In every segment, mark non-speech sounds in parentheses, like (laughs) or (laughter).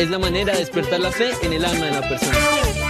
es la manera de despertar la fe en el alma de la persona.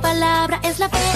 Palabra es la.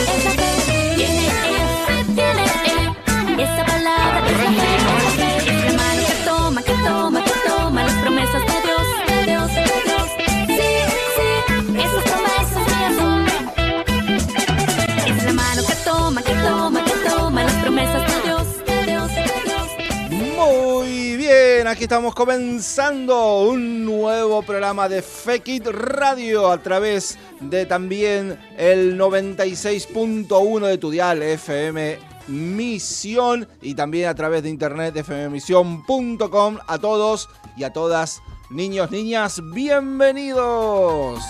Estamos comenzando un nuevo programa de Fekit Radio a través de también el 96.1 de tu dial FM Misión y también a través de internet fmmisión.com a todos y a todas, niños, niñas, bienvenidos.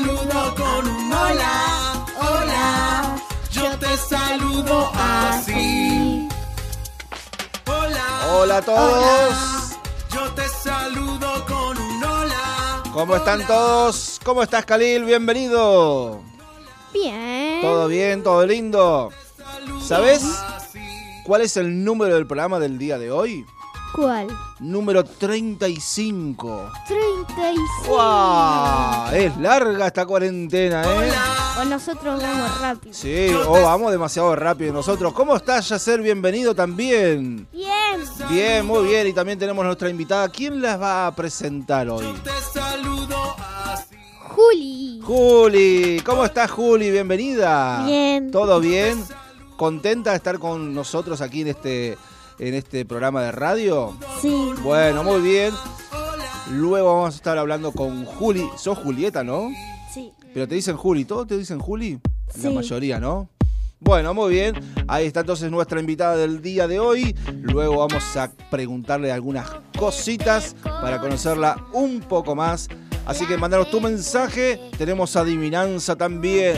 Saludo con un hola, hola, yo te saludo así. Hola, Hola a todos. yo te saludo con un hola. ¿Cómo están todos? ¿Cómo estás, Khalil? Bienvenido. Bien. ¿Todo bien? ¿Todo lindo? ¿Sabes cuál es el número del programa del día de hoy? ¿Cuál? Número 35. 35. ¡Wow! Es larga esta cuarentena, ¿eh? O nosotros vamos rápido. Sí, oh, vamos demasiado rápido nosotros. ¿Cómo estás, Yacer? Bienvenido también. Bien. Bien, muy bien. Y también tenemos nuestra invitada. ¿Quién las va a presentar hoy? Te saludo así. Juli. Juli, ¿cómo estás, Juli? Bienvenida. Bien. ¿Todo bien? ¿Contenta de estar con nosotros aquí en este, en este programa de radio? Sí. Bueno, muy bien. Luego vamos a estar hablando con Juli. Sos Julieta, ¿no? Sí. Pero te dicen Juli, ¿todos te dicen Juli? La mayoría, ¿no? Bueno, muy bien. Ahí está entonces nuestra invitada del día de hoy. Luego vamos a preguntarle algunas cositas para conocerla un poco más. Así que mándanos tu mensaje. Tenemos adivinanza también.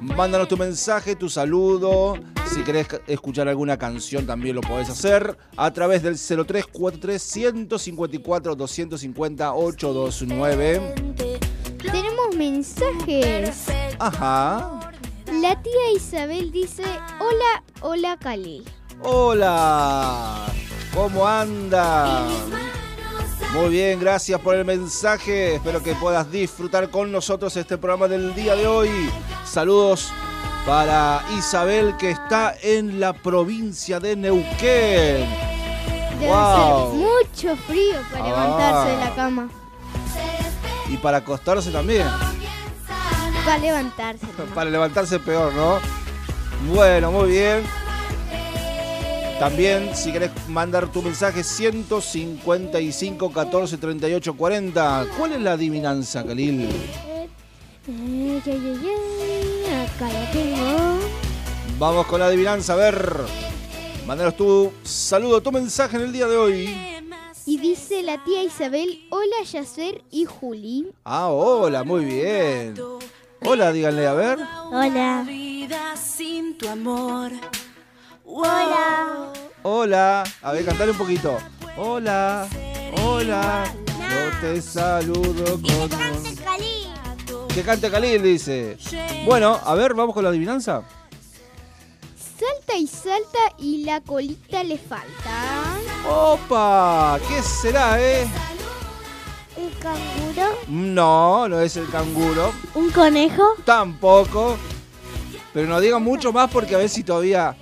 Mándanos tu mensaje, tu saludo. Si querés escuchar alguna canción también lo podés hacer a través del 0343 154 250 829. Tenemos mensajes. Ajá. La tía Isabel dice, hola, hola Cali. Hola. ¿Cómo anda? Muy bien, gracias por el mensaje. Espero que puedas disfrutar con nosotros este programa del día de hoy. Saludos para Isabel que está en la provincia de Neuquén. Debe Wow. ser mucho frío para Ah. levantarse de la cama. Y para acostarse también. Para levantarse. (laughs) Para levantarse peor, ¿no? Bueno, muy bien. También, si querés mandar tu mensaje, 155 14 38 40. ¿Cuál es la adivinanza, Khalil? Eh. Acá tengo. Vamos con la adivinanza, a ver. Mándanos tu saludo, tu mensaje en el día de hoy. Y dice la tía Isabel, hola Yacer y Juli. Ah, hola, muy bien. Hola, díganle, a ver. Hola. vida sin tu amor. Hola. Hola. A ver, cantale un poquito. Hola, hola. Yo te saludo con... Que cante Khalil, dice. Bueno, a ver, vamos con la adivinanza. Salta y salta y la colita le falta. ¡Opa! ¿Qué será, eh? ¿Un canguro? No, no es el canguro. ¿Un conejo? Tampoco. Pero no digan mucho más porque a ver si todavía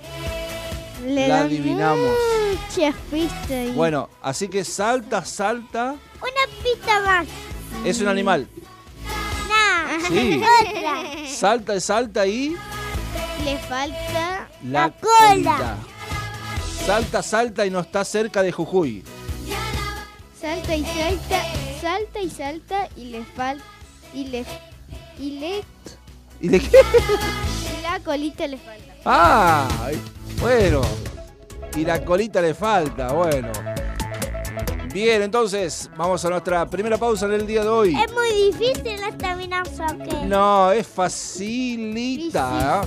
Le la adivinamos. Muchas pistas. ahí. Bueno, así que salta, salta. Una pista más. Es un animal. Sí. (laughs) Otra. Salta y salta y Le falta la, La cola. Salta, salta y no está cerca de Jujuy. salta y salta, salta y salta y le falta y le y le ¿Y de qué? (laughs) la colita le falta. Ah, bueno. Y la colita le falta, bueno. Bien, entonces, vamos a nuestra primera pausa en el día de hoy. Es muy difícil esta adivinanza, ¿o No, es facilita.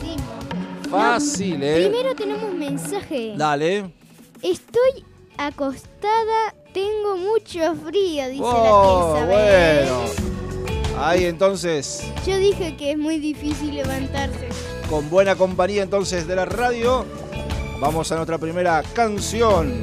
Fácil, ¿eh? Primero tenemos mensaje. Dale. Estoy acostada, tengo mucho frío, dice Oh, la tía Isabel. bueno. Ahí entonces, Yo dije que es muy difícil levantarse. con buena compañía entonces de la radio, vamos a nuestra primera canción.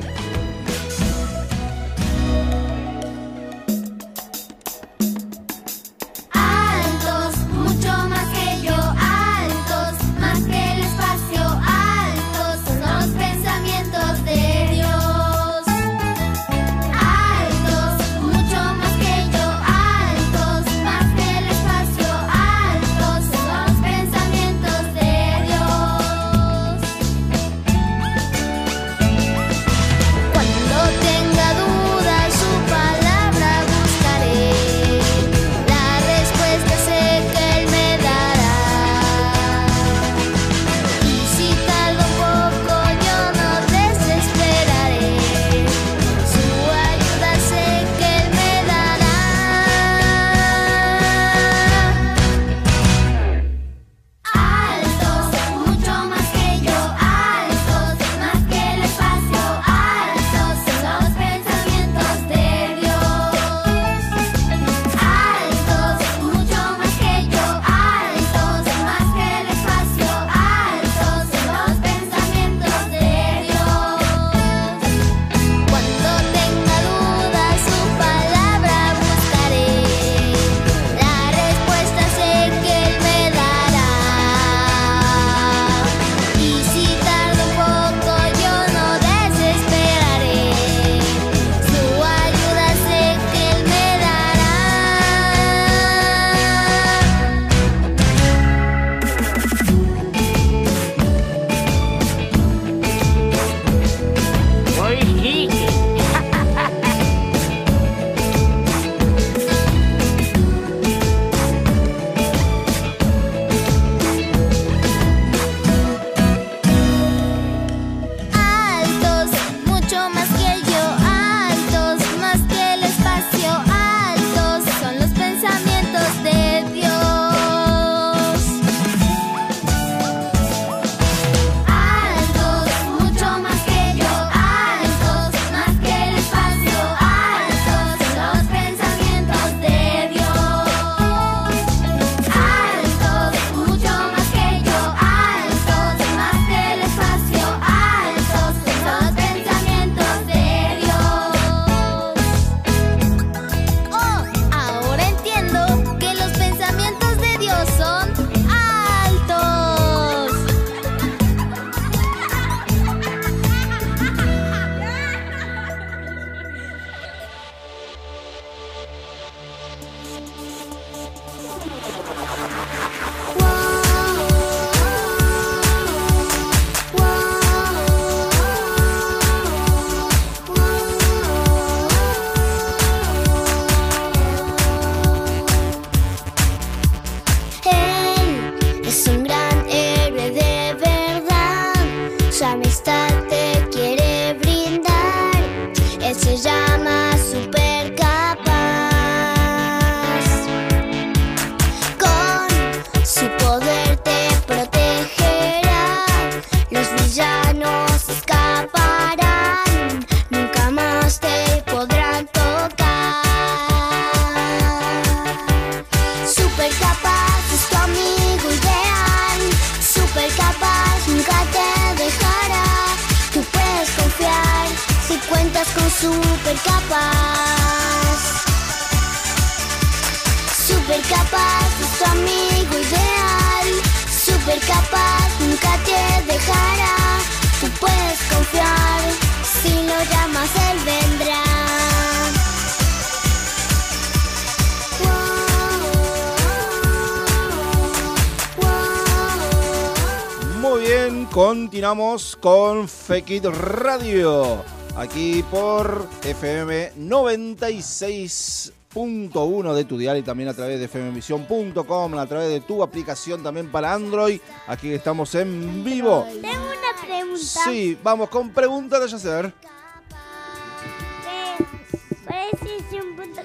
Fekit Radio. Aquí por FM 96.1 de tu dial y también a través de fmvisión.com, a través de tu aplicación también para Android. Aquí estamos en vivo. Tengo una pregunta. Sí, vamos con preguntas de Yacer.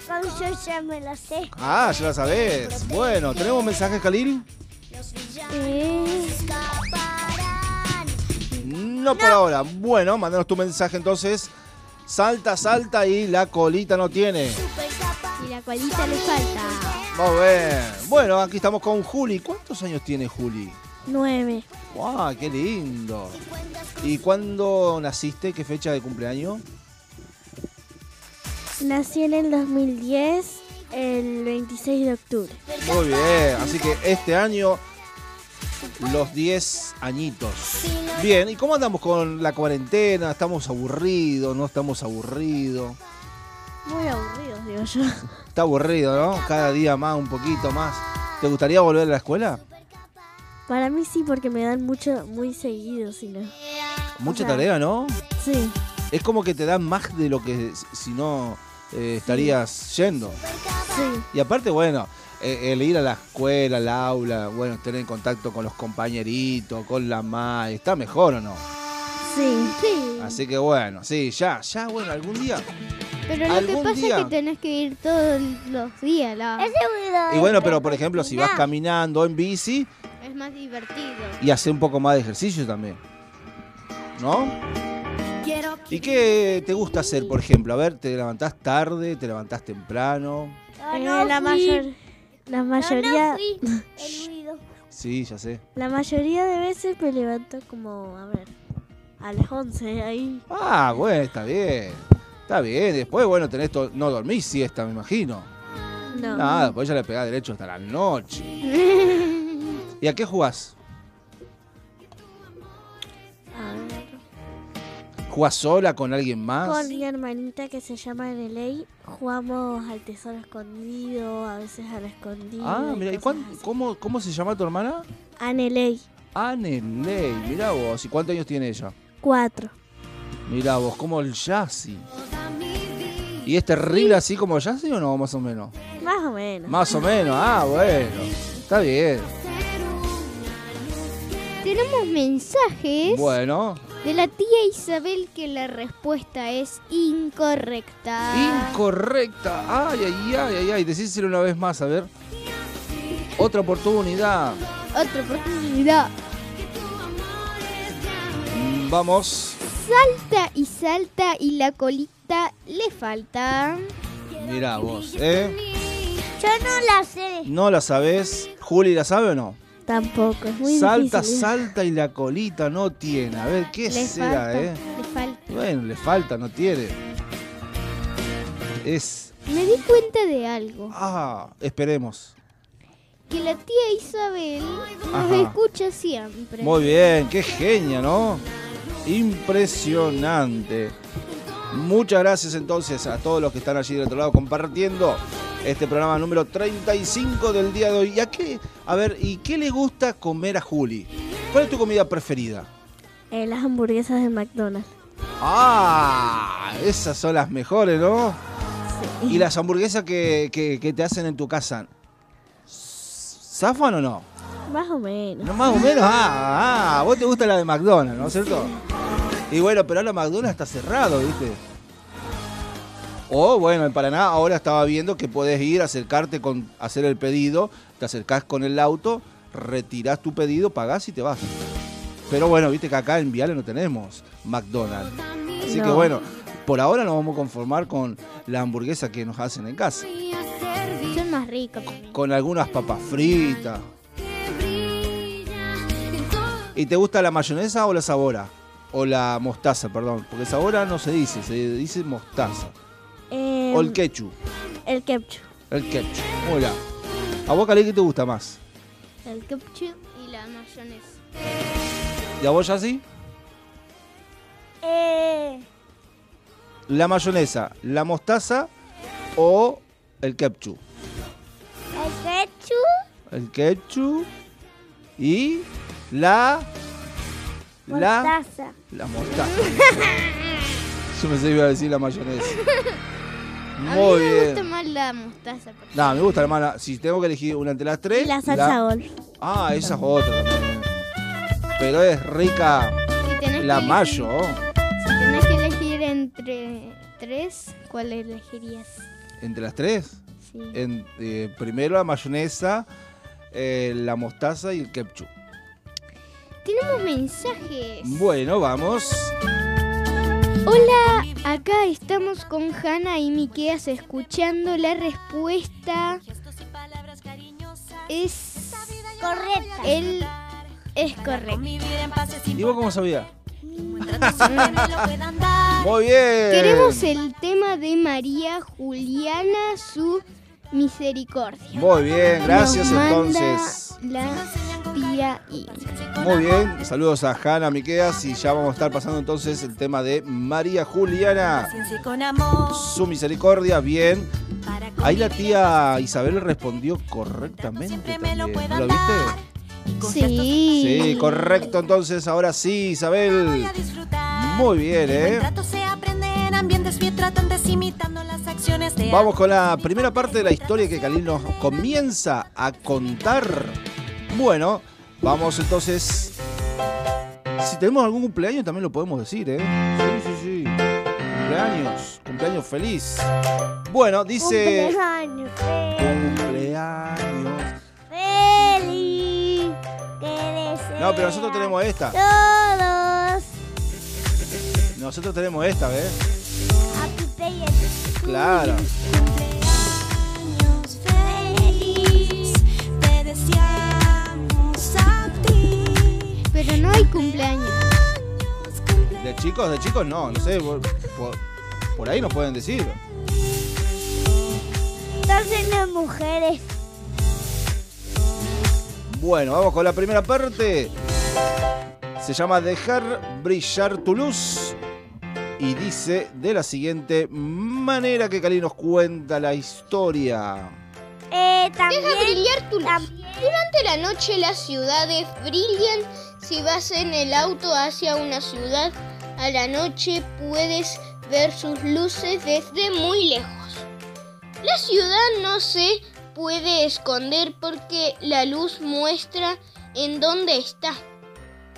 Con yo ya me lo sé. Ah, ya la sabes. Bueno, ¿tenemos mensajes, Khalil? No por ahora. Bueno, mándanos tu mensaje entonces. Salta, salta y la colita no tiene. Y la colita le falta. Muy bien. Bueno, aquí estamos con Juli. ¿Cuántos años tiene Juli? Nueve. ¡Wow! ¡Qué lindo! ¿Y cuándo naciste? ¿Qué fecha de cumpleaños? Nací en el 2010, el 26 de octubre. Muy bien. Así que este año los 10 añitos. Bien, ¿y cómo andamos con la cuarentena? ¿Estamos aburridos? ¿No estamos aburridos? Muy aburridos, digo yo. Está aburrido, ¿no? Cada día más, un poquito más. ¿Te gustaría volver a la escuela? Para mí sí, porque me dan mucho, muy seguido, si no. Mucha O sea, tarea, ¿no? Sí, Es como que te dan más de lo que si no eh, estarías yendo. sí. Y aparte, bueno, el ir a la escuela, al aula, bueno, tener contacto con los compañeritos, con la madre, está mejor o no. Sí. Sí. Así que bueno, sí, ya, ya, bueno, algún día. Pero lo que ¿Algún pasa día? es que tenés que ir todos los días. La... Y bueno, pero por ejemplo, si vas caminando en bici Es más divertido. y hacer un poco más de ejercicio también. ¿No? ¿Y qué te gusta hacer, por ejemplo? A ver, ¿te levantás tarde? ¿Te levantás temprano? Eh, la, mayor, la mayoría, (laughs) El ruido. Sí, ya sé. la mayoría de veces me levanto como, a ver, a las 11 ahí. Ah, bueno, está bien. Está bien. Después, bueno, tenés to- no dormís siesta, me imagino. No. Nada, pues ya le pegás derecho hasta la noche. (laughs) ¿Y a qué jugás? ¿Jugás sola con alguien más? Con mi hermanita que se llama Neley, jugamos al tesoro escondido, a veces al escondido. Ah, mira, ¿y cuán- cómo, cómo se llama tu hermana? A Neley, Aneley, mirá vos. ¿Y cuántos años tiene ella? cuatro. Mirá vos, como el Yassi. ¿Y es terrible así como Yassi o no, más o menos? Más o menos. Más o menos, ah, bueno. Está bien. Tenemos mensajes Bueno, de la tía Isabel que la respuesta es incorrecta. incorrecta. Ay, ay, ay, ay, ay. Decíselo una vez más, a ver. Otra oportunidad. Otra oportunidad. Mm, Vamos. Salta y salta y la colita le falta. Mirá vos, ¿eh? Yo no la sé. ¿No la sabés? ¿Juli la sabe o no? Tampoco, es muy salta, difícil. salta y la colita no tiene. A ver, ¿qué Le será, falta. eh? Le falta. Bueno, le falta, no tiene. Es. Me di cuenta de algo. Ah, esperemos. Que la tía Isabel nos escucha siempre. Muy bien, qué genia, ¿no? Impresionante. Muchas gracias entonces a todos los que están allí del otro lado compartiendo este programa número 35 del día de hoy. ¿Y a qué? A ver, ¿y qué le gusta comer a Juli? ¿Cuál es tu comida preferida? Eh, las hamburguesas de McDonald's. Ah, esas son las mejores, ¿no? ¿Y las hamburguesas que, que- que te hacen en tu casa? ¿Zafan o no? Más o menos. No, más o menos. Ah, ah, vos te gusta la de McDonald's, ¿no es cierto? Y bueno, pero ahora McDonald's está cerrado, ¿viste? O bueno, en Paraná ahora estaba viendo que puedes ir, acercarte con hacer el pedido, te acercás con el auto, retirás tu pedido, pagás y te vas. Pero bueno, viste que acá en Viale no tenemos McDonald's. Así que No. bueno, por ahora nos vamos a conformar con la hamburguesa que nos hacen en casa. Son más ricos para mí. Con algunas papas fritas. ¿Y te gusta la mayonesa o la sabora? O la mostaza, perdón. Porque sabora no se dice, se dice mostaza. Eh, O el ketchup. el ketchup. El ketchup. Bien. ¿A vos, Cali, qué te gusta más? El ketchup y la mayonesa. ¿Y a vos, Yassi? Eh, ¿La mayonesa, la mostaza o el ketchup? el ketchup. El ketchup y la... La... Mostaza. La mostaza. (laughs) Yo pensé que iba a decir la mayonesa. (laughs) A Muy mí me gusta bien. más la mostaza. No, me gusta la mala. Si tengo que elegir una entre las tres. La salsa golf. Ah, esa es otra también. Pero es rica Si la mayo. elegir- Si tenés que elegir entre tres, ¿cuál elegirías? ¿Entre las tres? Sí. En- eh, primero la mayonesa, eh, la mostaza y el ketchup. Tenemos mensajes. Bueno, vamos. Hola, acá estamos con Hanna y Miqueas escuchando la respuesta. Es Correcta. él es correcto. ¿Y vos cómo sabías? (laughs) Muy bien. Queremos el tema de María Juliana, su misericordia. Muy bien, gracias Nos entonces. La tía I. Muy bien, saludos a Hanna Miqueas y ya vamos a estar pasando entonces el tema de María Juliana. Su misericordia, bien. Ahí la tía Isabel respondió correctamente también. ¿No lo viste? Sí. Sí, correcto entonces, ahora sí, Isabel. Muy bien, ¿eh? Vamos con la primera parte de la historia que Khalil nos comienza a contar. Bueno, vamos entonces. Si tenemos algún cumpleaños también lo podemos decir, ¿eh? Sí, sí, sí. Cumpleaños, cumpleaños feliz. Bueno, dice... Cumpleaños feliz. Cumpleaños. Feliz. Que No, pero nosotros tenemos esta. Todos. Nosotros tenemos esta, ¿ves? Claro. Pero no hay cumpleaños. De chicos, de chicos no, no sé. Por, por- por ahí nos pueden decir. Entonces las mujeres. Bueno, vamos con la primera parte. Se llama Dejar brillar tu luz. Y dice de la siguiente manera que Cali nos cuenta la historia. Eh, también. Deja brillar tu luz. también- Durante la noche las ciudades brillan. Si vas en el auto hacia una ciudad a la noche puedes ver sus luces desde muy lejos. La ciudad no se puede esconder porque la luz muestra en dónde está.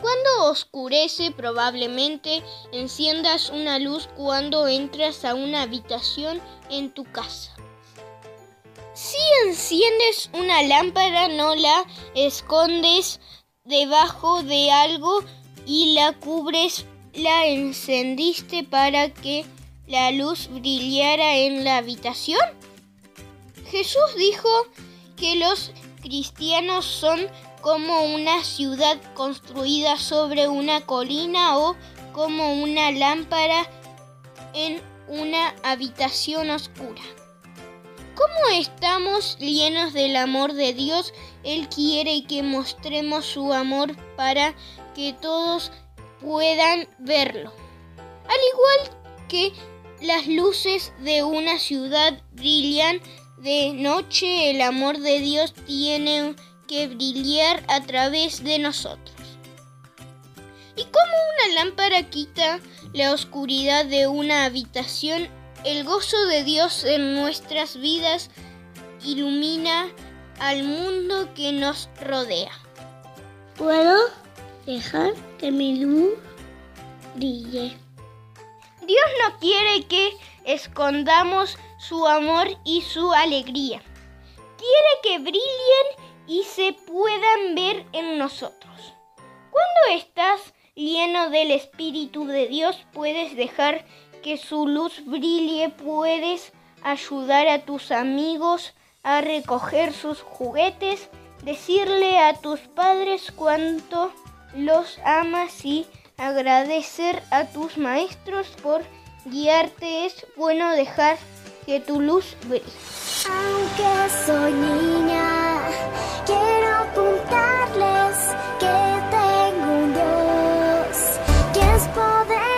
Cuando oscurece probablemente enciendas una luz cuando entras a una habitación en tu casa. Si enciendes una lámpara no la escondes debajo de algo y la cubres, la encendiste para que la luz brillara en la habitación. Jesús dijo que los cristianos son como una ciudad construida sobre una colina o como una lámpara en una habitación oscura. Como estamos llenos del amor de Dios, Él quiere que mostremos su amor para que todos puedan verlo. Al igual que las luces de una ciudad brillan de noche, el amor de Dios tiene que brillar a través de nosotros. Y como una lámpara quita la oscuridad de una habitación, el gozo de Dios en nuestras vidas ilumina al mundo que nos rodea. puedo dejar que mi luz brille. Dios no quiere que escondamos su amor y su alegría. Quiere que brillen y se puedan ver en nosotros. Cuando estás lleno del Espíritu de Dios, puedes dejar que su luz brille, puedes ayudar a tus amigos a recoger sus juguetes, decirle a tus padres cuánto los amas y agradecer a tus maestros por guiarte. Es bueno dejar que tu luz brille. Aunque soy niña, quiero contarles que tengo un Dios que es poderoso,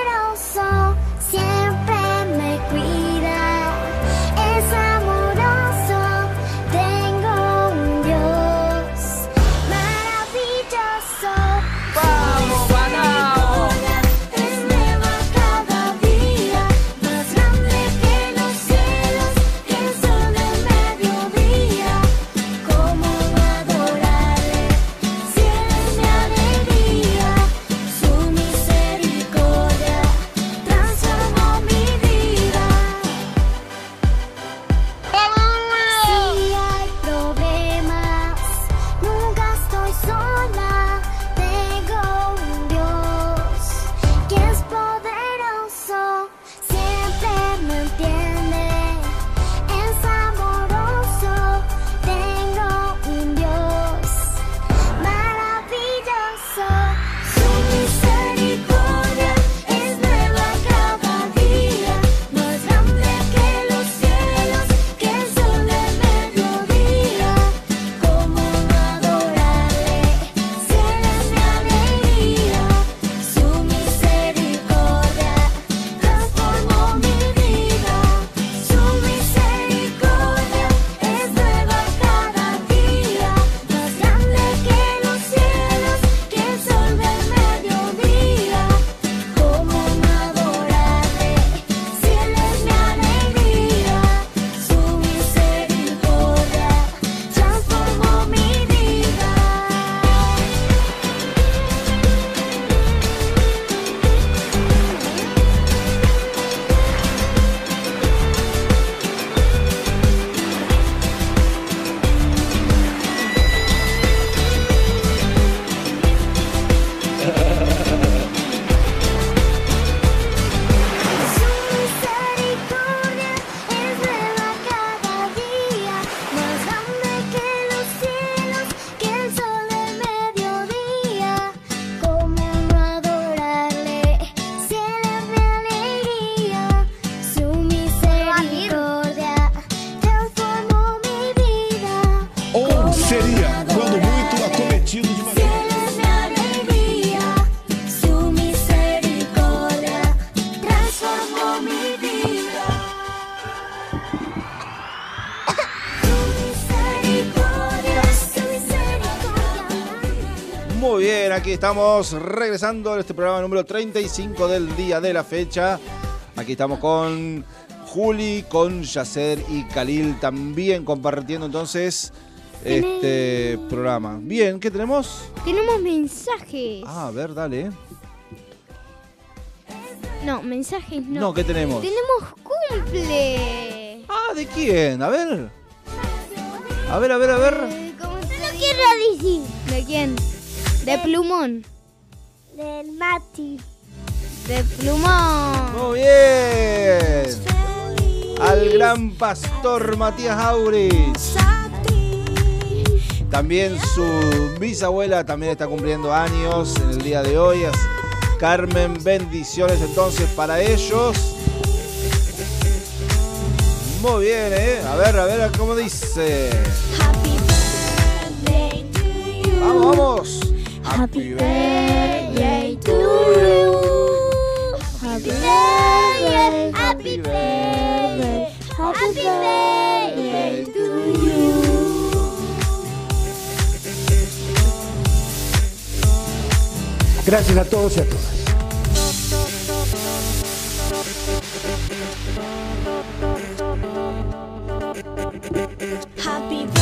estamos regresando a este programa número 35 del día de la fecha. Aquí estamos con Juli, con Yacer y Khalil también compartiendo entonces este programa. Bien, ¿qué tenemos? Tenemos mensajes. Ah, a ver, dale. No, mensajes no. No, ¿qué tenemos? Tenemos cumple. Ah, ¿de quién? A ver. A ver, a ver, a ver. Eh, ¿Cómo te lo quiero decir? ¿De quién? De plumón. Del Mati. De plumón. Muy bien. Al gran pastor Matías Auris. También su bisabuela también está cumpliendo años en el día de hoy. Carmen, bendiciones entonces para ellos. Muy bien, ¿eh? A ver, a ver cómo dice. Vamos, vamos. Happy birthday to you. Happy birthday, happy birthday, happy birthday to you. Gracias a todos y a todas. Happy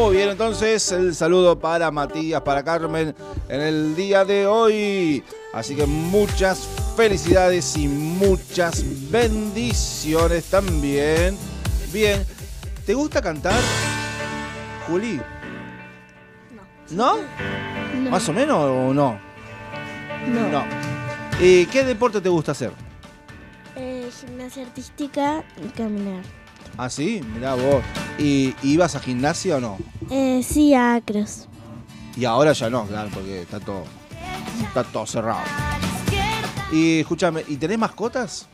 Muy bien, entonces el saludo para Matías, para Carmen en el día de hoy. Así que muchas felicidades y muchas bendiciones también. Bien, ¿te gusta cantar, Juli? No. No. ¿Más o menos o no? No. ¿Y qué deporte te gusta hacer? Eh, gimnasia artística y caminar. Ah, sí, mirá vos. ¿Y ibas a gimnasia o no? Eh, sí, a Acros. Y ahora ya no, claro, porque está todo, está todo cerrado. Y escúchame, ¿y tenés mascotas?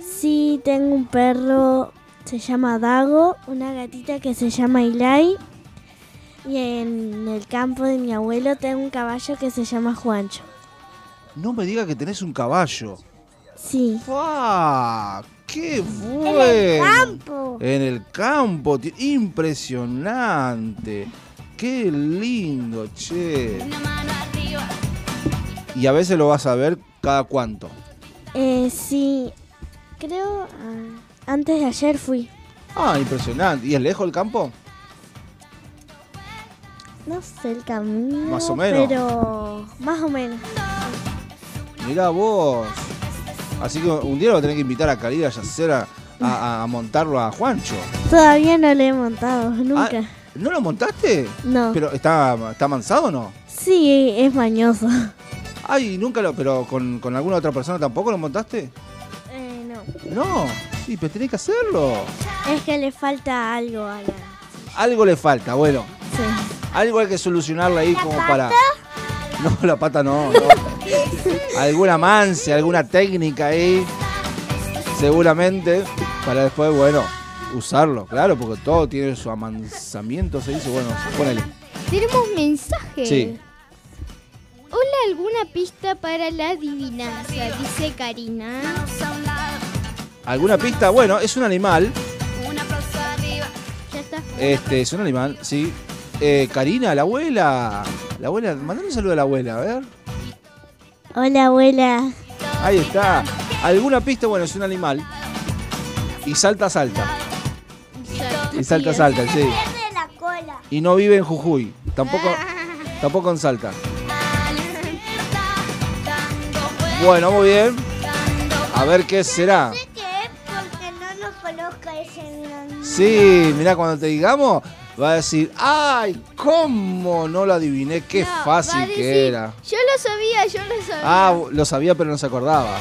Sí, tengo un perro, se llama Dago, una gatita que se llama Ilai. Y en el campo de mi abuelo tengo un caballo que se llama Juancho. No me digas que tenés un caballo. Sí. ¡Fua! ¡Qué bueno! campo. En el campo, impresionante. ¡Qué lindo, che! Y a veces lo vas a ver cada cuánto. Eh, sí, creo ah, antes de ayer fui. Ah, impresionante. ¿Y es lejos el campo? No sé el camino. Más o menos. Pero más o menos. Mirá vos. Así que un día lo tenés que invitar a Yacer a, a- a montarlo a Juancho. Todavía no lo he montado, nunca. Ah, ¿No lo montaste? No. ¿Pero está, está mansado o no? Sí, es mañoso. Ay, nunca lo. ¿Pero con, con alguna otra persona tampoco lo montaste? Eh, no. No. Sí, pero tenés que hacerlo. Es que le falta algo a la. Algo le falta, bueno. Sí. Algo hay que solucionarle ahí como para. No, (laughs) la pata no, no. alguna manse, alguna técnica ahí. Seguramente. Para después, bueno, usarlo. Claro, porque todo tiene su amansamiento, se dice. Bueno, ponele. Tenemos mensaje. Sí. Hola, ¿alguna pista para la adivinanza? Dice Karina. ¿Alguna pista? Bueno, es un animal. Ya está. Este, es un animal, sí. Eh, Karina, la abuela. La abuela, mandale un saludo a la abuela, a ver. Hola, abuela. Ahí está. ¿Alguna pista? Bueno, es un animal. Y salta, salta. Y salta, salta, sí. Y no vive en Jujuy. Tampoco, tampoco en Salta. Bueno, muy bien. A ver qué será. Sí, mira, cuando te digamos, va a decir, ¡ay! ¿Cómo no lo adiviné? ¡Qué No, fácil decir, que era! Yo lo sabía, yo lo sabía. Ah, lo sabía, pero no se acordaba.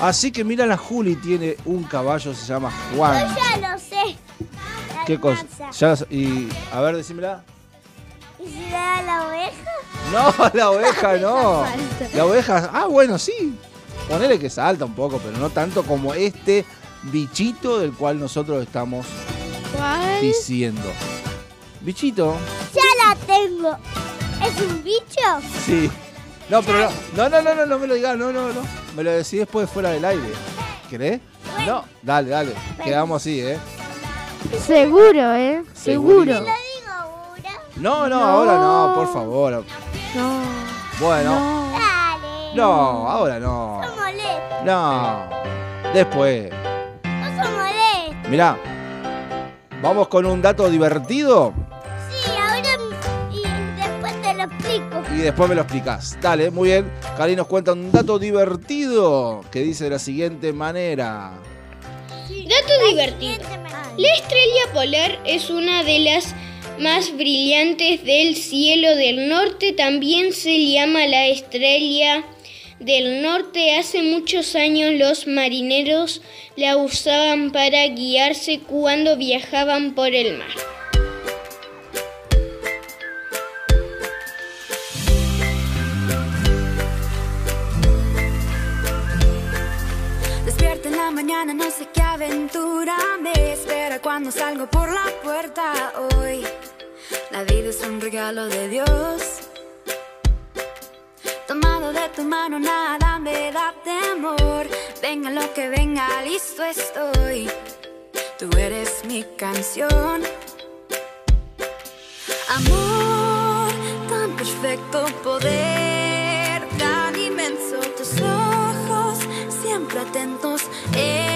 Así que mira, la Juli tiene un caballo, se llama Juan. Yo ya lo sé. La ¿Qué cosa? Ya, y, a ver, decímela. ¿Y si le da la oveja? No, (laughs) la oveja (laughs) no. La oveja, ah, bueno, sí. Ponele que salta un poco, pero no tanto como este bichito del cual nosotros estamos ¿Cuál? diciendo. Bichito, Ya la tengo. ¿Es un bicho? sí. No, pero no, no, no, no, no me lo digas, no, no, no. Me lo decís después fuera del aire. ¿Querés? No, dale, dale. Quedamos así, ¿eh? Seguro, ¿eh? Seguro. Lo digo ahora. No, no, ahora no, por favor. No. Bueno, Dale. no, ahora no. No después. No. Mirá, vamos con un dato divertido Sí, ahora y después te lo explico. y después me lo explicás. Dale, muy bien. Cari nos cuenta un dato divertido que dice de la siguiente manera. Dato divertido. La estrella polar es una de las más brillantes del cielo del norte. También se llama la estrella del norte. Hace muchos años los marineros la usaban para guiarse cuando viajaban por el mar. Despierta en la mañana, no sé qué aventura me espera cuando salgo por la puerta hoy. La vida es un regalo de Dios. Tu mano, nada me da temor. Venga lo que venga, listo estoy. Tú eres mi canción. Amor, tan perfecto poder, tan inmenso tus ojos, siempre atentos en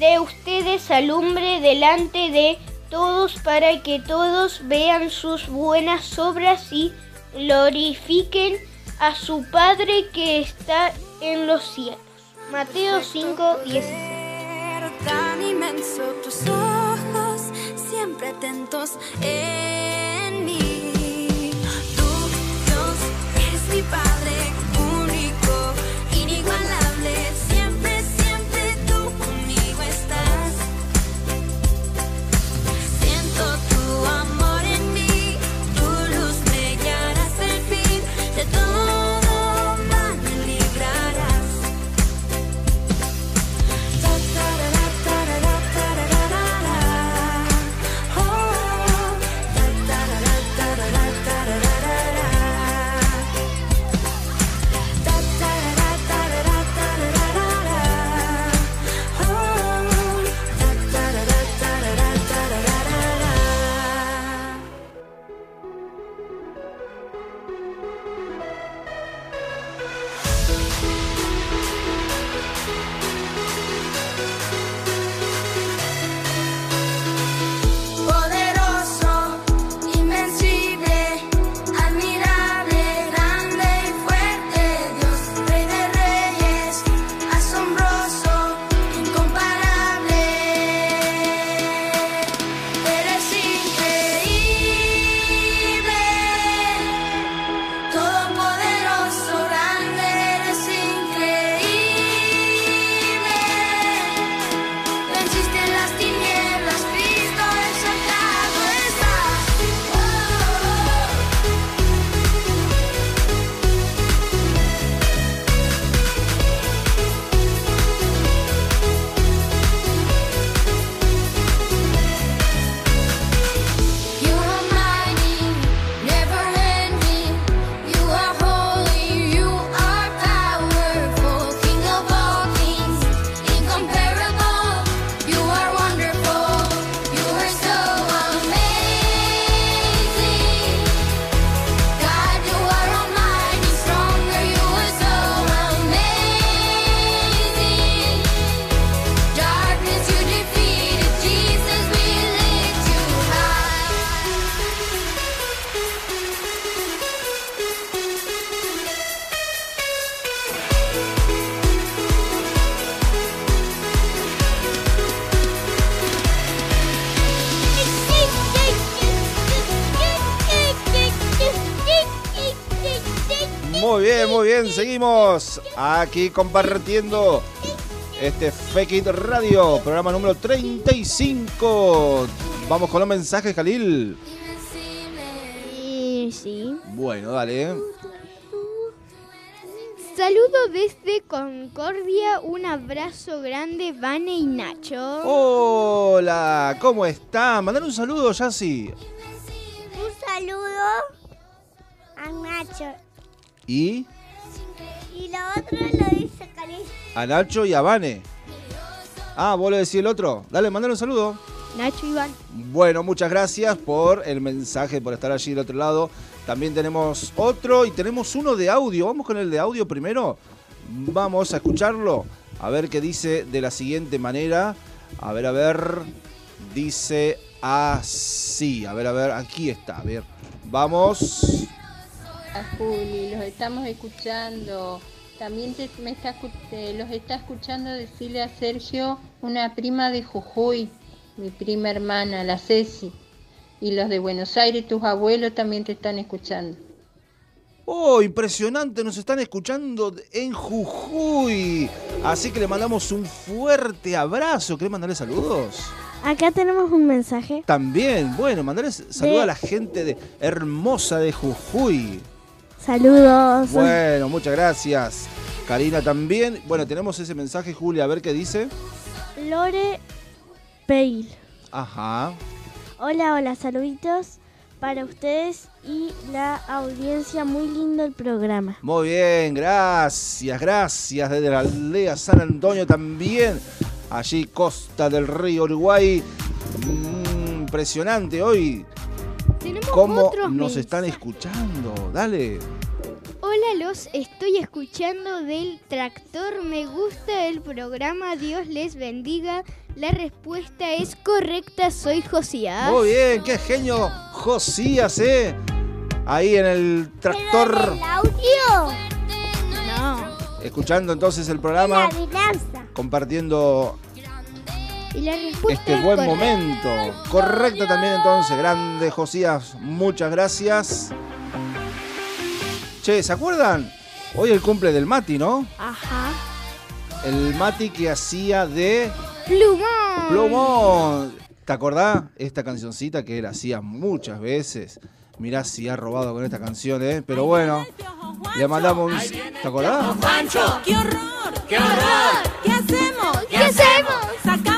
de ustedes alumbre delante de todos para que todos vean sus buenas obras y glorifiquen a su Padre que está en los cielos. Mateo 5, 16. tan inmenso tus ojos siempre atentos en Seguimos aquí compartiendo este Fake It Radio, programa número 35. Vamos con los mensajes, Jalil. Sí, sí. Bueno, dale. Saludo desde Concordia, un abrazo grande, Vane y Nacho. Hola, ¿cómo está? Mandar un saludo, Yassi. Un saludo a Nacho. Y Y lo otro lo dice Cali. a Nacho y a Vane. Ah, ¿vos le decís el otro? Dale, mandar un saludo. Nacho y Iván. Bueno, muchas gracias por el mensaje, por estar allí del otro lado. También tenemos otro y tenemos uno de audio. Vamos con el de audio primero. Vamos a escucharlo. A ver qué dice de la siguiente manera. A ver, a ver. Dice así. A ver, a ver. Aquí está. A ver. Vamos. A Juli, los estamos escuchando. También te- me está, te- los está escuchando decirle a Sergio, una prima de Jujuy, mi prima hermana, la Ceci. Y los de Buenos Aires, tus abuelos también te están escuchando. Oh, impresionante. Nos están escuchando en Jujuy. Así que le mandamos un fuerte abrazo. ¿Querés mandarle saludos? Acá tenemos un mensaje. También, bueno, mandarles saludos De- a la gente de hermosa de Jujuy. Saludos. Bueno, muchas gracias. Karina también. Bueno, tenemos ese mensaje, Julia, a ver qué dice. Lore Peil. Ajá. Hola, hola, saluditos para ustedes y la audiencia. Muy lindo el programa. Muy bien, gracias, gracias. Desde la aldea San Antonio también. Allí, Costa del Río, Uruguay. Mm, impresionante hoy cómo nos están escuchando. Dale. Hola, los estoy escuchando del tractor. Me gusta el programa. Dios les bendiga. La respuesta es correcta. Soy Josías. Muy bien, qué genio Josías, ¿eh? Ahí en el tractor, audio? No. escuchando entonces el programa, adivinanza. compartiendo Y la respuesta este es buen momento. Correcto también entonces, grande Josías, muchas gracias. Che, ¿se acuerdan? Hoy el cumple del Mati, ¿no? Ajá. El Mati que hacía de Plumón. Plumón. ¿Te acordás? Esta cancioncita que él hacía muchas veces. Mirá si ha robado con esta canción, ¿eh? Pero bueno, le mandamos un... ¿Te acordás? Qué horror, qué horror. ¿Qué hacemos? ¿Qué hacemos?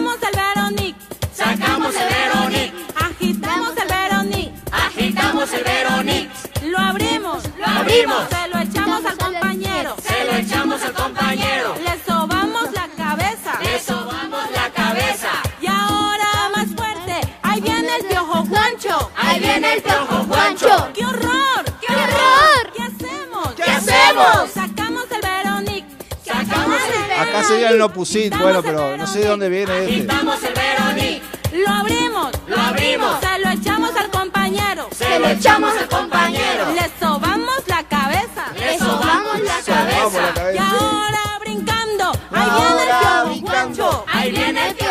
Se lo echamos al compañero. Se lo echamos al compañero. Le sobamos la cabeza. Le sobamos la cabeza. Y ahora más fuerte. Ahí viene el piojo Juancho. Ahí viene el Piojo Juancho. ¡Qué horror! ¡Qué horror! ¿Qué hacemos? ¿Qué hacemos? Sacamos el Veronic. Sacamos el Acá sería el Nopusit, bueno, pero no sé de dónde viene este. Agitamos el Veronic. Lo abrimos. Lo abrimos. Se lo echamos al compañero. Se lo echamos al compañero.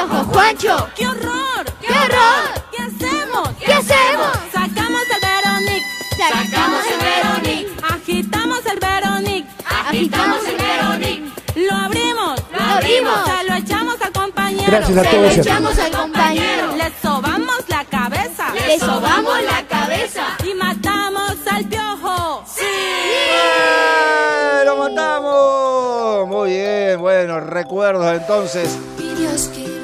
Juancho. ¡Qué horror! ¡Qué horror! ¿Qué hacemos? ¿Qué hacemos? Sacamos el Veronic. Sacamos el Veronic. Agitamos el Veronic. Agitamos el Veronic. Lo abrimos. Lo abrimos. Se lo echamos al compañero. Gracias a Se lo echamos al compañero. Le sobamos la cabeza. Le sobamos la cabeza. Bueno, recuerdos entonces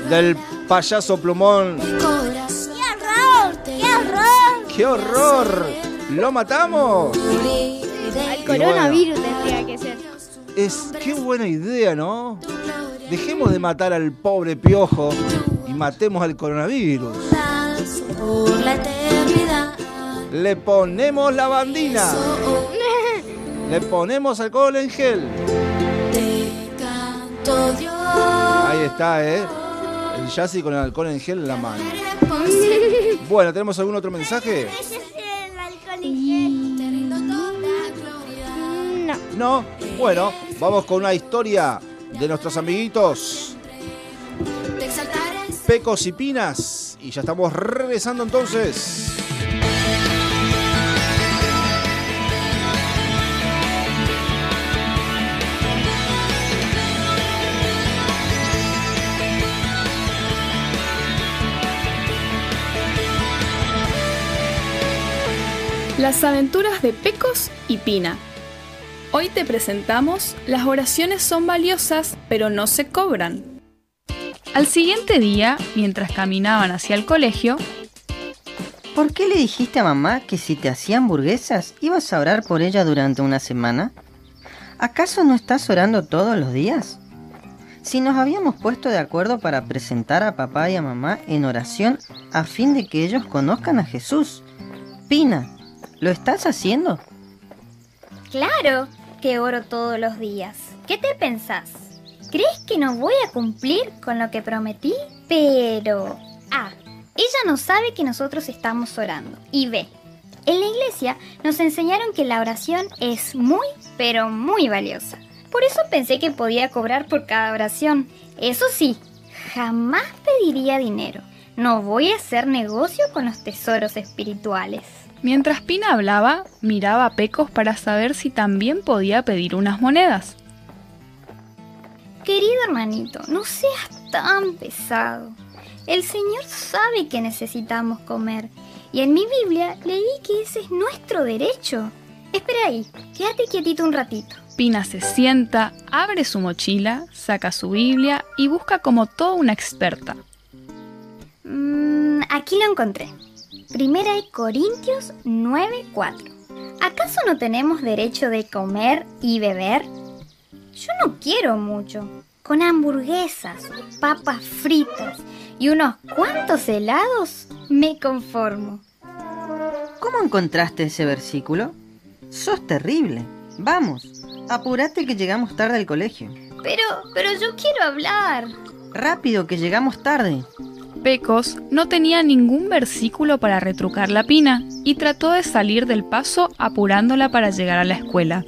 del payaso plumón. ¡Qué horror! ¡Qué horror! ¡Qué horror! ¿Lo matamos? Al coronavirus tendría que ser. Es qué buena idea, ¿no? Dejemos de matar al pobre piojo y matemos al coronavirus. Por la eternidad. Le ponemos la bandina. Le ponemos alcohol en gel. Dios. Ahí está, ¿eh? El Yassi con el alcohol en gel en la mano. (laughs) Bueno, ¿tenemos algún otro mensaje? No. No. Bueno, vamos con una historia de nuestros amiguitos. Pecos y Pinas. Y ya estamos regresando entonces. Las aventuras de Pecos y Pina. Hoy te presentamos Las oraciones son valiosas, pero no se cobran. Al siguiente día, mientras caminaban hacia el colegio, ¿Por qué le dijiste a mamá que si te hacía hamburguesas ibas a orar por ella durante una semana? ¿Acaso no estás orando todos los días? Si nos habíamos puesto de acuerdo para presentar a papá y a mamá en oración a fin de que ellos conozcan a Jesús. Pina, ¿lo estás haciendo? Claro que oro todos los días. ¿Qué te pensás? ¿Crees que no voy a cumplir con lo que prometí? Pero... Ah, ella no sabe que nosotros estamos orando. Y ve, en la iglesia nos enseñaron que la oración es muy, pero muy valiosa. Por eso pensé que podía cobrar por cada oración. Eso sí, jamás pediría dinero. No voy a hacer negocio con los tesoros espirituales. Mientras Pina hablaba, miraba a Pecos para saber si también podía pedir unas monedas. Querido hermanito, no seas tan pesado. El Señor sabe que necesitamos comer y en mi Biblia leí que ese es nuestro derecho. Espera ahí, quédate quietito un ratito. Pina se sienta, abre su mochila, saca su Biblia y busca como toda una experta. Mm, aquí lo encontré. Primera de Corintios 9:4. ¿Acaso no tenemos derecho de comer y beber? Yo no quiero mucho. Con hamburguesas, papas fritas y unos cuantos helados me conformo. ¿Cómo encontraste ese versículo? Sos terrible. Vamos, apurate que llegamos tarde al colegio. Pero, pero yo quiero hablar. Rápido que llegamos tarde. Pecos no tenía ningún versículo para retrucar la Pina y trató de salir del paso apurándola para llegar a la escuela.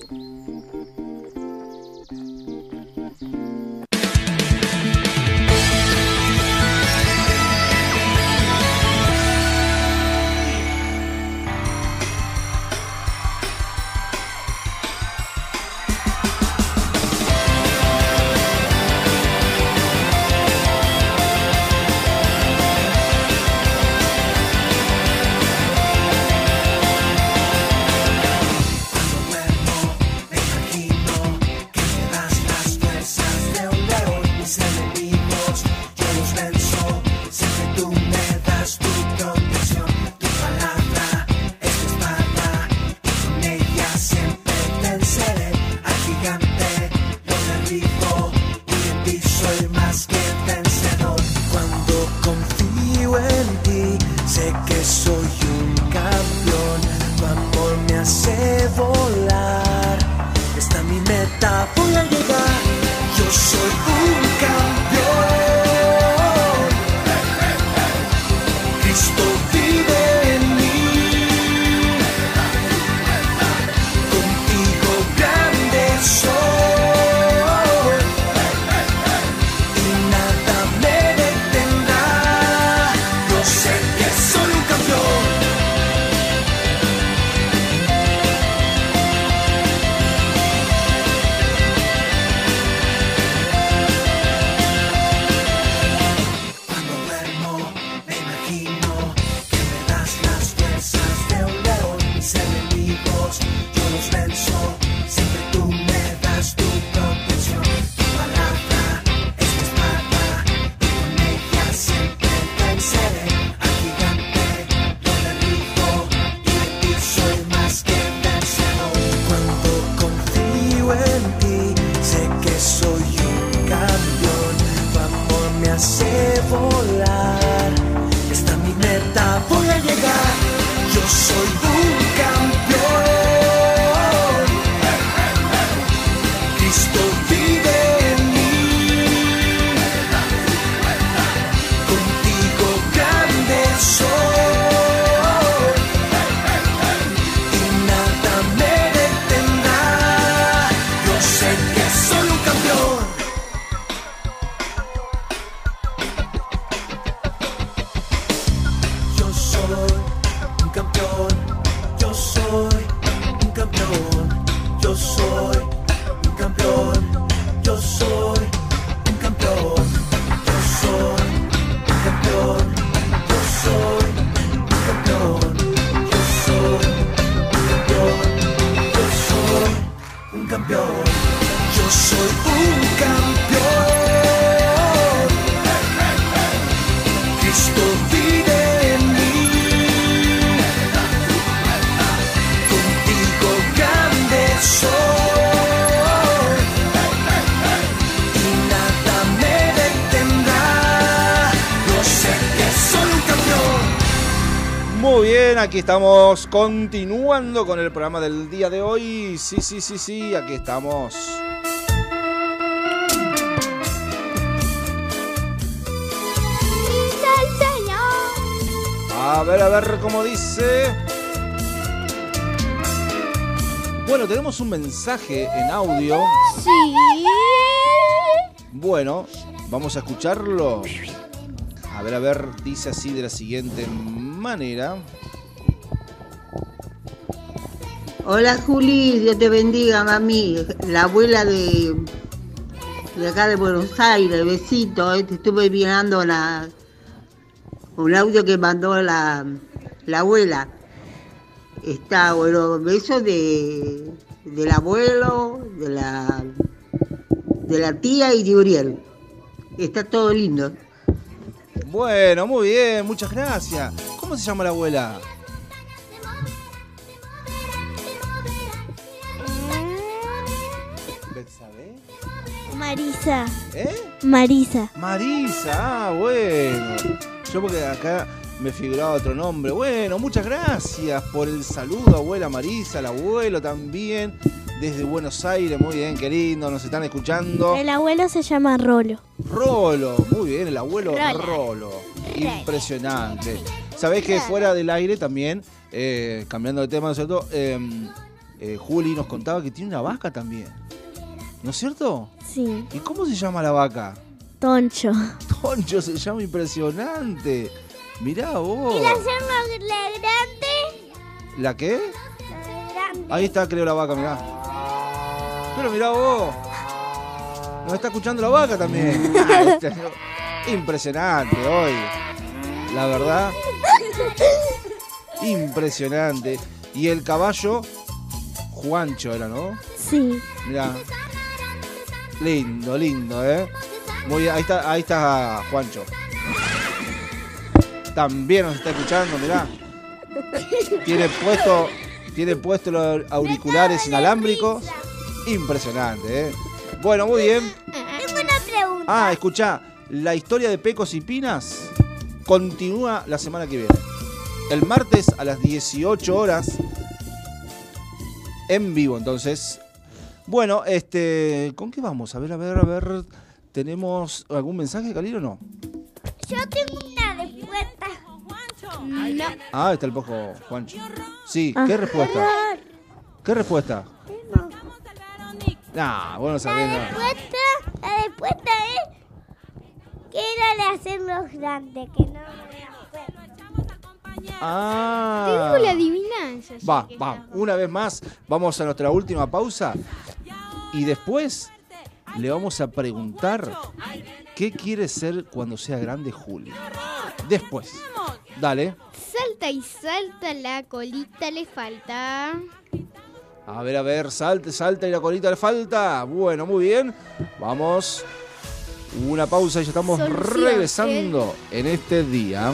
Aquí estamos continuando con el programa del día de hoy. Sí, sí, sí, sí, aquí estamos. A ver, a ver cómo dice. Bueno, tenemos un mensaje en audio. Sí. Bueno, vamos a escucharlo. A ver, a ver, dice así de la siguiente manera. Hola Juli, Dios te bendiga, mami. La abuela de, de acá de Buenos Aires, besito. eh, estuve mirando la, un audio que mandó la, la abuela. Está, bueno, beso de, del abuelo, de la, de la tía y de Uriel. Está todo lindo. Bueno, muy bien, muchas gracias. ¿Cómo se llama la abuela? Marisa. ¿Eh? Marisa. Marisa, ah, bueno. Yo porque acá me figuraba otro nombre. Bueno, muchas gracias por el saludo, abuela Marisa, al abuelo también. Desde Buenos Aires, muy bien, qué lindo, nos están escuchando. El abuelo se llama Rolo. Rolo, muy bien, el abuelo Rolo. Rolo. Impresionante. Sabés que fuera del aire también, eh, cambiando de tema, ¿no es cierto? Eh, eh, Juli nos contaba que tiene una vaca también. ¿No es cierto? Sí. ¿Y cómo se llama la vaca? Toncho. Toncho se llama impresionante. Mirá vos. ¿Y la hacemos la grande? ¿La qué? La grande. Ahí está, creo, la vaca, mirá. Pero mirá vos. Nos está escuchando la vaca también. (laughs) Ah, este, Impresionante hoy. La verdad, impresionante. Y el caballo, Juancho era, ¿no? Sí. Mirá. Lindo, lindo, ¿eh? Muy bien, ahí está, ahí está Juancho. También nos está escuchando, mirá. Tiene puesto, tiene puesto los auriculares inalámbricos. Impresionante, ¿eh? Bueno, muy bien. Tengo una pregunta. Ah, escuchá, la historia de Pecos y Pinas continúa la semana que viene. El martes a las 18 horas en vivo, entonces. Bueno, este, ¿con qué vamos? A ver, a ver, a ver. ¿Tenemos algún mensaje, Calil, o no? Yo tengo una respuesta. No. Ah, está el poco Juancho. Sí, Ah. ¿qué respuesta? ¿Qué respuesta? Nah, bueno, no sabés La nada. respuesta, la respuesta es que era de hacerlos grandes, que no me acuerdo. Ah. Te digo la adivinanza. Va, va, una vez más, vamos a nuestra última pausa y después le vamos a preguntar qué quiere ser cuando sea grande Juli. Después. Dale. Salta y salta, la colita le falta. A ver, a ver, salte, salta y la colita le falta. Bueno, muy bien. Vamos. Una pausa y ya estamos Solución, regresando en este día.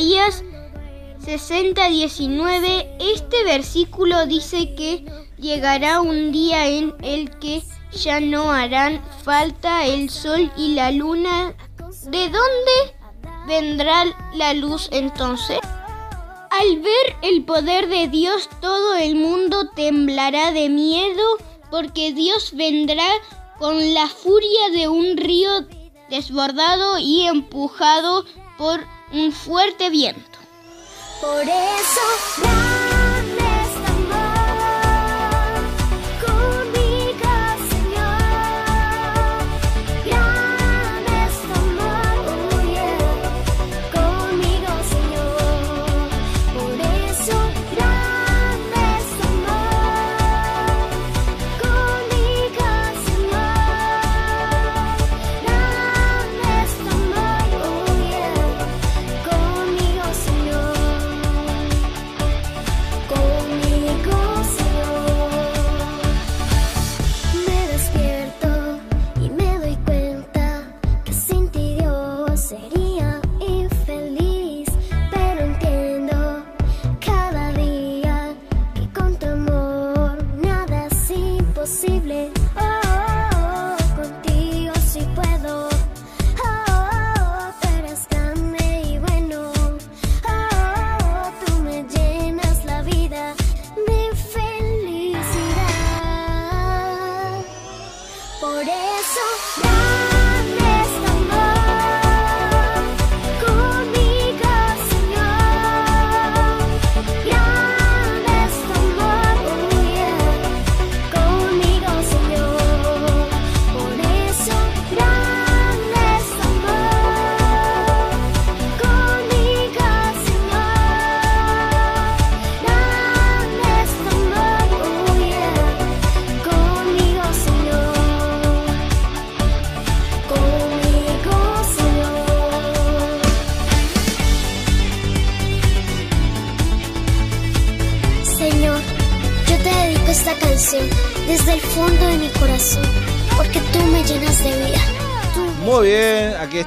Isaías 60:19. Este versículo dice que llegará un día en el que ya no harán falta el sol y la luna. ¿De dónde vendrá la luz entonces? Al ver el poder de Dios, todo el mundo temblará de miedo porque Dios vendrá con la furia de un río desbordado y empujado por un fuerte viento. Por eso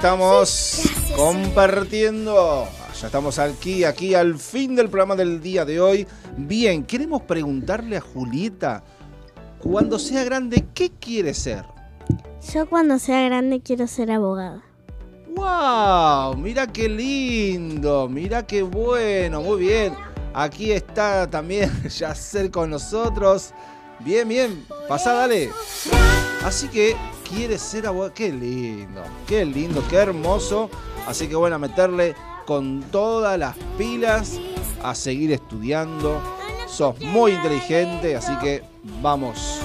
estamos compartiendo. Ya estamos aquí, aquí al fin del programa del día de hoy. Bien, queremos preguntarle a Julieta, cuando sea grande, ¿qué quiere ser? Yo cuando sea grande quiero ser abogada. ¡Wow! Mira qué lindo, mira qué bueno, muy bien. Aquí está también (laughs) Yacer con nosotros. Bien, bien, pasá, dale. Así que quiere ser abogada. Qué lindo, qué lindo, qué hermoso. Así que bueno, a meterle con todas las pilas a seguir estudiando. Sos muy inteligente, así que vamos.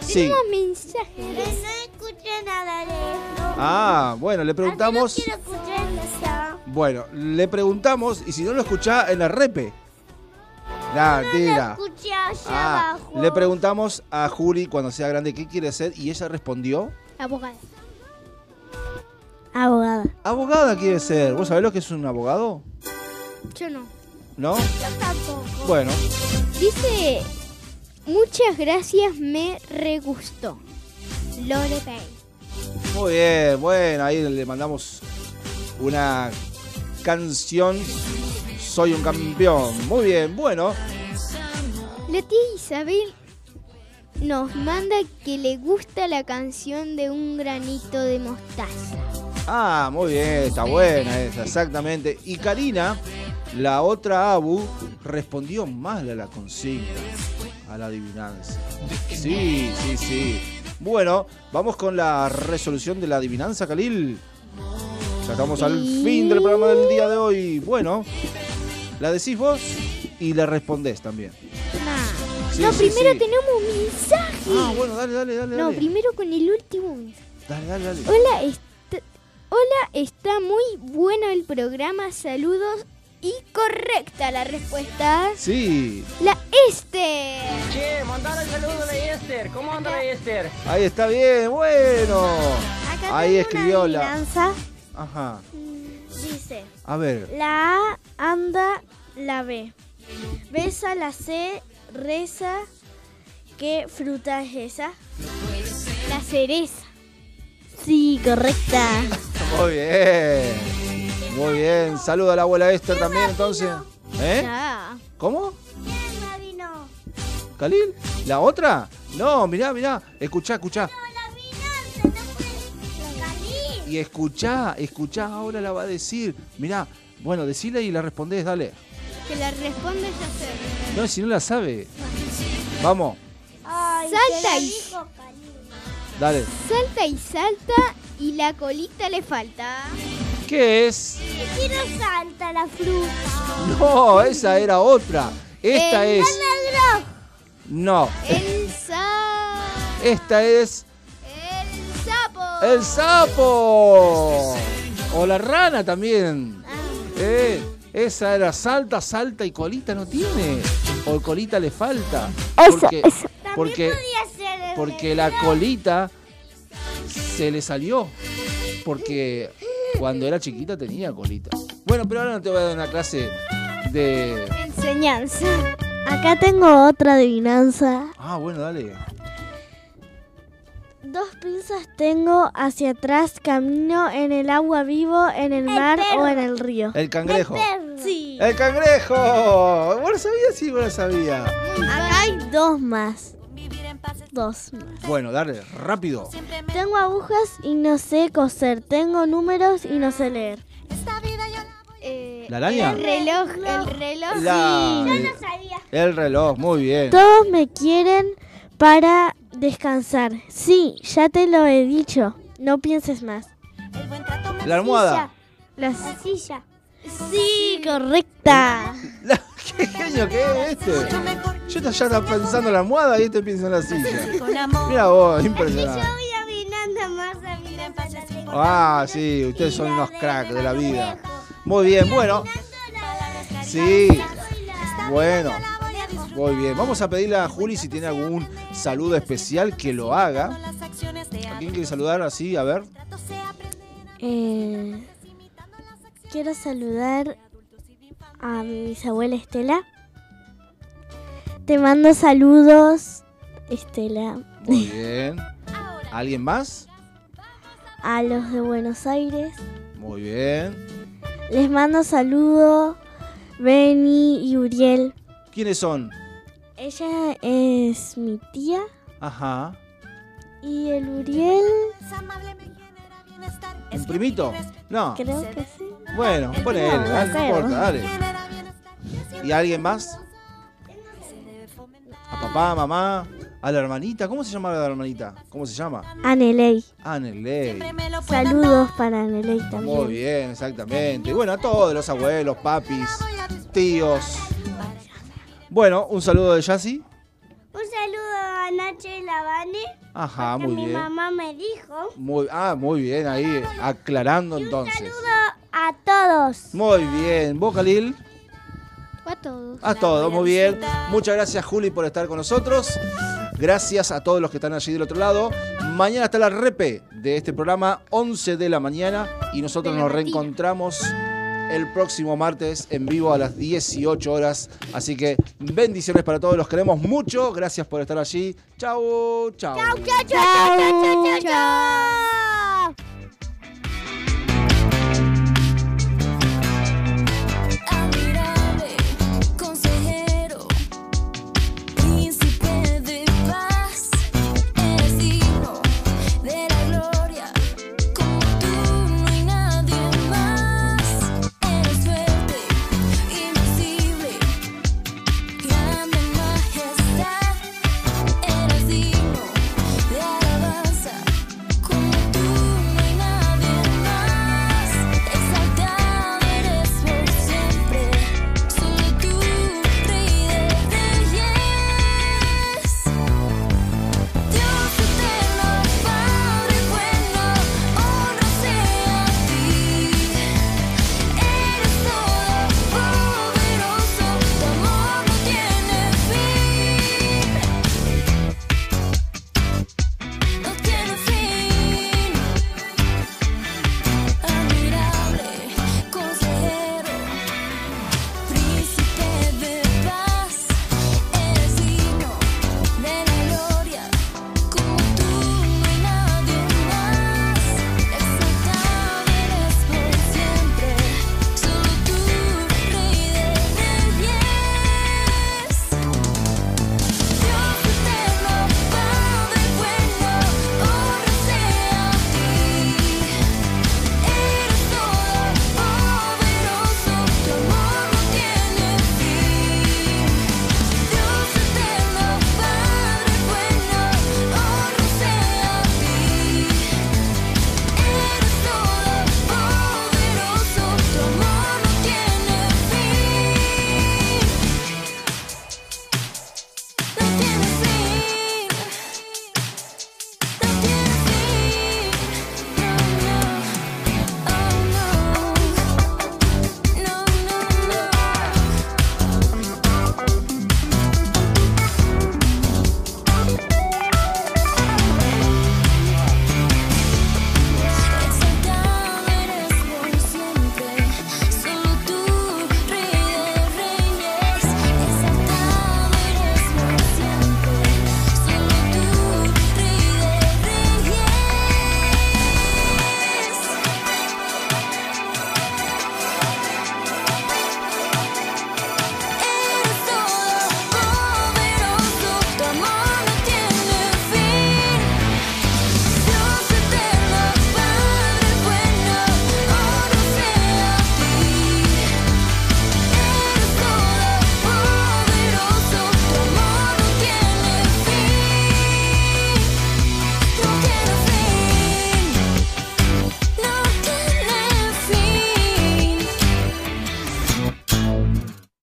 Sí. Tenemos mensajes. no escuché nada de esto. Ah, bueno, le preguntamos. Bueno, le preguntamos y si no lo escuchá en la repe. Nah, tira. Ah, le preguntamos a Juli cuando sea grande qué quiere ser y ella respondió, Abogada. Abogada. abogada quiere ser. ¿Vos sabés lo que es un abogado? Yo no. ¿No? Yo tampoco. Bueno, Dice, muchas gracias, me re gustó. Lore Pay. muy bien, bueno, ahí le mandamos una canción. Soy un campeón. Muy bien, bueno. La tía Isabel nos manda que le gusta la canción de un granito de mostaza. Ah, muy bien, está buena esa, exactamente. Y Karina, la otra Abu, respondió mal a la consigna, a la adivinanza. Sí, sí, sí. Bueno, vamos con la resolución de la adivinanza, Khalil. Ya estamos al fin del programa del día de hoy. Bueno, la decís vos y le respondés también. Sí, no, sí, primero sí. tenemos mensaje. Ah, bueno, dale, dale, dale. No, dale. primero con el último mensaje. Dale, dale, dale. Hola, está, hola, está muy bueno el programa. Saludos y correcta la respuesta. Sí, La este. Che, mandale saludo a la Esther. ¿Cómo anda la Esther? ahí está bien, bueno. Acá Ahí tengo escribió una la. Ajá. Dice, A ver. la A anda la B. Besa la C, reza. ¿Qué fruta es esa? La cereza. Sí, correcta. Muy bien. Muy bien. Saluda a la abuela Esther también, entonces. ¿Eh? Ya. ¿Cómo? ¿Khalil? ¿La otra? No, mirá, mirá. Escuchá, escuchá. Y escuchá, escuchá, ahora la va a decir. Mirá, bueno, decile y la respondés, dale. Que la responde ya sé. No, si no la sabe. Vamos, Salta y, dale. salta y salta y la colita le falta. ¿Qué es? Si no salta la fruta. No, esa era otra. Esta El es. No, El esta es. El sapo. O la rana también. Eh, esa era salta, salta y colita no tiene. O colita le falta. Porque, porque, porque la colita se le salió. Porque cuando era chiquita tenía colita. Bueno, pero ahora no te voy a dar una clase de. Enseñanza. Acá tengo otra adivinanza. Ah, bueno, dale. Dos pinzas tengo hacia atrás, camino en el agua vivo, en el mar o en el río. El cangrejo. Sí. ¡El cangrejo! ¿Vos lo sabías? Sí, vos lo sabía. Acá hay dos más. Dos más. Bueno, dale, rápido. Tengo agujas y no sé coser. Tengo números y no sé leer. Eh, ¿La araña? El reloj, el reloj. La- Sí. El reloj, muy bien. Todos me quieren para descansar. Sí, ya te lo he dicho. No pienses más. La almohada. La silla. Sí, correcta. (laughs) ¿Qué genio que es este? Yo ya estaba pensando en la almohada y este piensa en la silla. Mira vos, impresionante. Ah, sí, ustedes son unos cracks de la vida. Muy bien, bueno. Sí. Bueno. Muy bien. Vamos a pedirle a Juli si tiene algún saludo especial que lo haga. ¿A quién quiere saludar así? A ver. Eh, quiero saludar a mi bisabuela Estela. Te mando saludos, Estela, Muy bien. ¿Alguien más? a los de Buenos Aires. Muy bien. Les mando saludos, Beni y Uriel. ¿Quiénes son? Ella es mi tía Ajá. y el Uriel ¿Un primito? No. creo que sí. Bueno, ponele, No, dale, no creo. importa, dale. ¿Y alguien más? ¿A papá, mamá? ¿A la hermanita? ¿Cómo se llama la hermanita? ¿Cómo se llama? Anelei. Aneley. Saludos para Anelei también. Muy bien, exactamente. Y bueno, a todos los abuelos, papis, tíos. Bueno, un saludo de Yassi. Un saludo a Nacho y la Vane. Ajá, que muy mi bien. mamá me dijo. Muy, ah, muy bien, ahí aclarando entonces. Saludo a todos. Muy bien. ¿Vos, Khalil? A todos. A todos, muy bien. Muchas gracias, Juli, por estar con nosotros. Gracias a todos los que están allí del otro lado. Mañana está la repe de este programa, 11 de la mañana. Y nosotros nos reencontramos el próximo martes en vivo a las 18 horas. Así que bendiciones para todos, los queremos mucho. Gracias por estar allí. Chau, chau. Chau, chau.